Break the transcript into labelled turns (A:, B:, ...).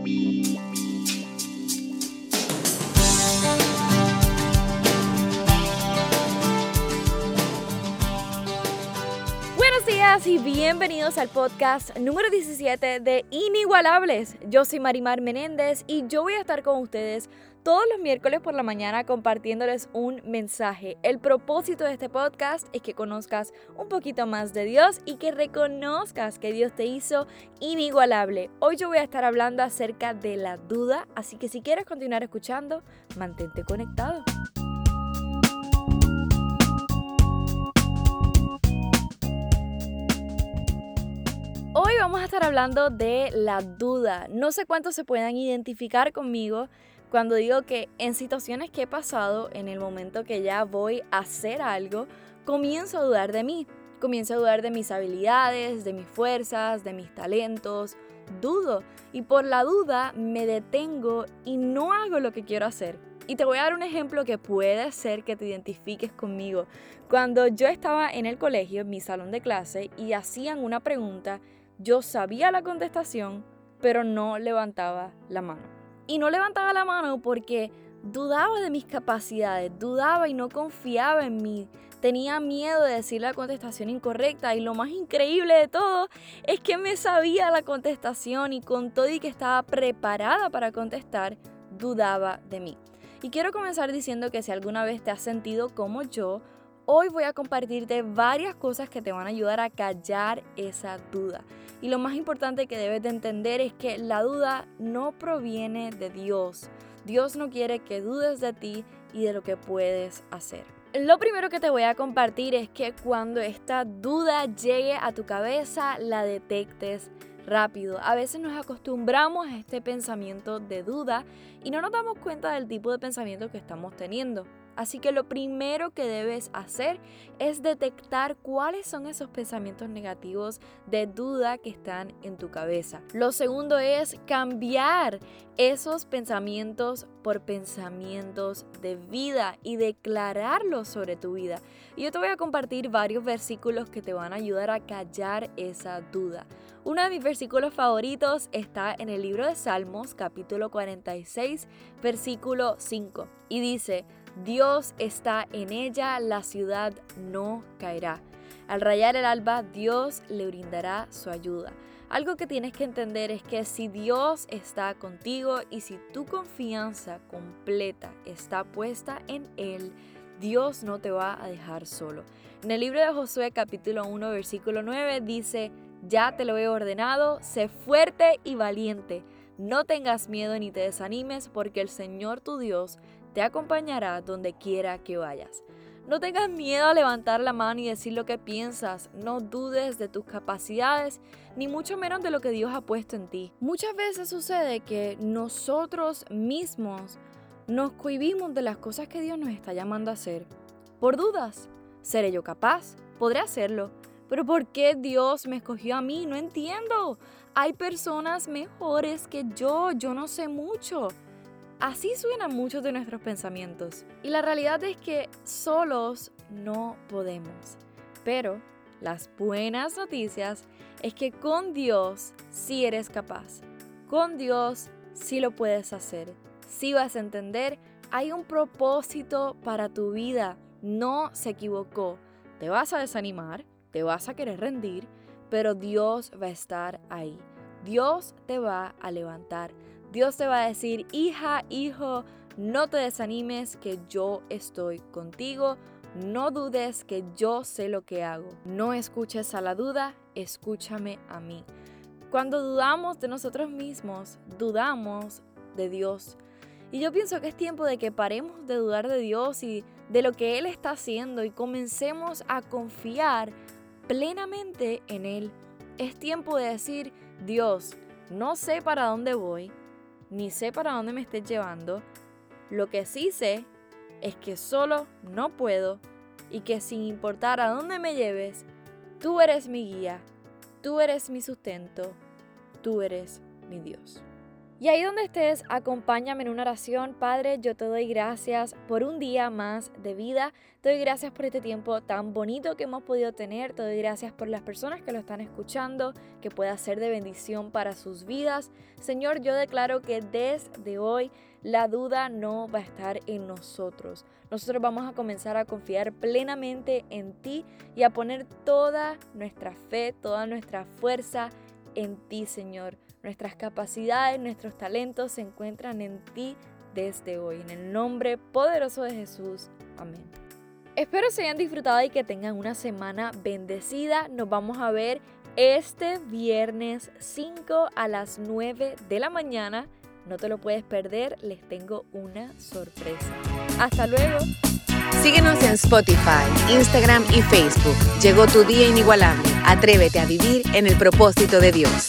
A: Buenos días y bienvenidos al podcast número 17 de Inigualables. Yo soy Marimar Menéndez y yo voy a estar con ustedes todos los miércoles por la mañana compartiéndoles un mensaje. El propósito de este podcast es que conozcas un poquito más de Dios y que reconozcas que Dios te hizo inigualable. Hoy yo voy a estar hablando acerca de la duda, así que si quieres continuar escuchando, mantente conectado. Hoy vamos a estar hablando de la duda. No sé cuántos se puedan identificar conmigo cuando digo que en situaciones que he pasado, en el momento que ya voy a hacer algo, comienzo a dudar de mí. Comienzo a dudar de mis habilidades, de mis fuerzas, de mis talentos. Dudo y por la duda me detengo y no hago lo que quiero hacer. Y te voy a dar un ejemplo que puede ser que te identifiques conmigo. Cuando yo estaba en el colegio, en mi salón de clase, y hacían una pregunta, yo sabía la contestación, pero no levantaba la mano. Y no levantaba la mano porque dudaba de mis capacidades, dudaba y no confiaba en mí. Tenía miedo de decir la contestación incorrecta y lo más increíble de todo es que me sabía la contestación y con todo y que estaba preparada para contestar, dudaba de mí. Y quiero comenzar diciendo que si alguna vez te has sentido como yo, hoy voy a compartirte varias cosas que te van a ayudar a callar esa duda. Y lo más importante que debes de entender es que la duda no proviene de Dios. Dios no quiere que dudes de ti y de lo que puedes hacer. Lo primero que te voy a compartir es que cuando esta duda llegue a tu cabeza, la detectes rápido. A veces nos acostumbramos a este pensamiento de duda y no nos damos cuenta del tipo de pensamiento que estamos teniendo. Así que lo primero que debes hacer es detectar cuáles son esos pensamientos negativos de duda que están en tu cabeza. Lo segundo es cambiar esos pensamientos por pensamientos de vida y declararlos sobre tu vida. Y yo te voy a compartir varios versículos que te van a ayudar a callar esa duda. Uno de mis versículos favoritos está en el libro de Salmos capítulo 46 versículo 5 y dice, Dios está en ella, la ciudad no caerá. Al rayar el alba, Dios le brindará su ayuda. Algo que tienes que entender es que si Dios está contigo y si tu confianza completa está puesta en Él, Dios no te va a dejar solo. En el libro de Josué capítulo 1 versículo 9 dice, ya te lo he ordenado, sé fuerte y valiente, no tengas miedo ni te desanimes porque el Señor tu Dios te acompañará donde quiera que vayas. No tengas miedo a levantar la mano y decir lo que piensas. No dudes de tus capacidades, ni mucho menos de lo que Dios ha puesto en ti. Muchas veces sucede que nosotros mismos nos cohibimos de las cosas que Dios nos está llamando a hacer. Por dudas. ¿Seré yo capaz? ¿Podré hacerlo? Pero ¿por qué Dios me escogió a mí? No entiendo. Hay personas mejores que yo. Yo no sé mucho. Así suenan muchos de nuestros pensamientos. Y la realidad es que solos no podemos. Pero las buenas noticias es que con Dios sí eres capaz. Con Dios sí lo puedes hacer. Sí vas a entender, hay un propósito para tu vida. No se equivocó. Te vas a desanimar, te vas a querer rendir, pero Dios va a estar ahí. Dios te va a levantar. Dios te va a decir, hija, hijo, no te desanimes que yo estoy contigo. No dudes que yo sé lo que hago. No escuches a la duda, escúchame a mí. Cuando dudamos de nosotros mismos, dudamos de Dios. Y yo pienso que es tiempo de que paremos de dudar de Dios y de lo que Él está haciendo y comencemos a confiar plenamente en Él. Es tiempo de decir, Dios, no sé para dónde voy, ni sé para dónde me estés llevando. Lo que sí sé es que solo no puedo y que sin importar a dónde me lleves, tú eres mi guía, tú eres mi sustento, tú eres mi Dios. Y ahí donde estés, acompáñame en una oración. Padre, yo te doy gracias por un día más de vida. Te doy gracias por este tiempo tan bonito que hemos podido tener. Te doy gracias por las personas que lo están escuchando, que pueda ser de bendición para sus vidas. Señor, yo declaro que desde hoy la duda no va a estar en nosotros. Nosotros vamos a comenzar a confiar plenamente en ti y a poner toda nuestra fe, toda nuestra fuerza en ti, Señor. Nuestras capacidades, nuestros talentos se encuentran en ti desde hoy. En el nombre poderoso de Jesús. Amén. Espero se hayan disfrutado y que tengan una semana bendecida. Nos vamos a ver este viernes 5 a las 9 de la mañana. No te lo puedes perder, les tengo una sorpresa. Hasta luego.
B: Síguenos en Spotify, Instagram y Facebook. Llegó tu día inigualable. Atrévete a vivir en el propósito de Dios.